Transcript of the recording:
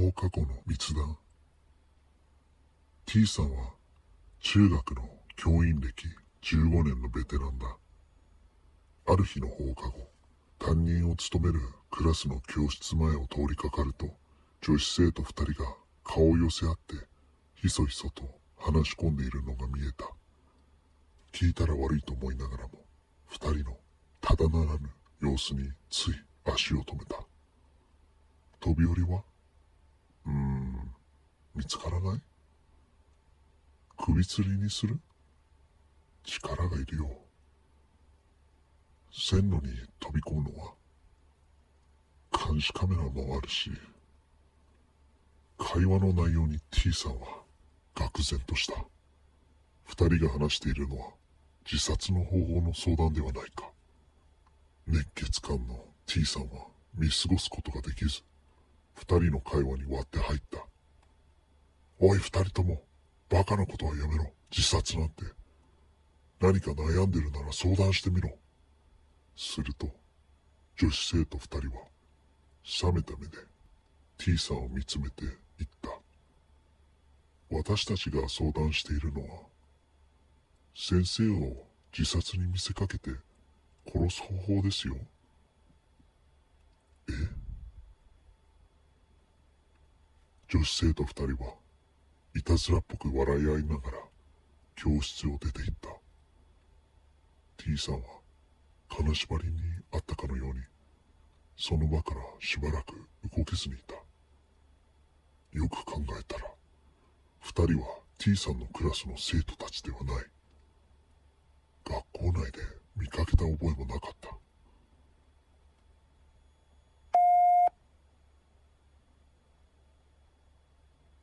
放課後の密談。T さんは中学の教員歴15年のベテランだ。ある日の放課後担任を務めるクラスの教室前を通りかかると女子生徒2人が顔を寄せ合ってひそひそと話し込んでいるのが見えた。聞いたら悪いと思いながらも2人のただならぬ様子につい足を止めた。飛び降りは見つからない？首吊りにする？力がいるよ。線路に飛び込むのは監視カメラもあるし会話の内容に T さんは愕然とした。二人が話しているのは自殺の方法の相談ではないか。熱血漢の T さんは見過ごすことができず二人の会話に割って入った。おい二人ともバカなことはやめろ。自殺なんて。何か悩んでるなら相談してみろ。すると女子生徒二人は冷めた目で T さんを見つめて言った。私たちが相談しているのは先生を自殺に見せかけて殺す方法ですよ。え？女子生徒二人はいたずらっぽく笑い合いながら教室を出て行った。T さんは金縛りにあったかのようにその場からしばらく動けずにいた。よく考えたら二人は T さんのクラスの生徒たちではない。学校内で見かけた覚えもなかった。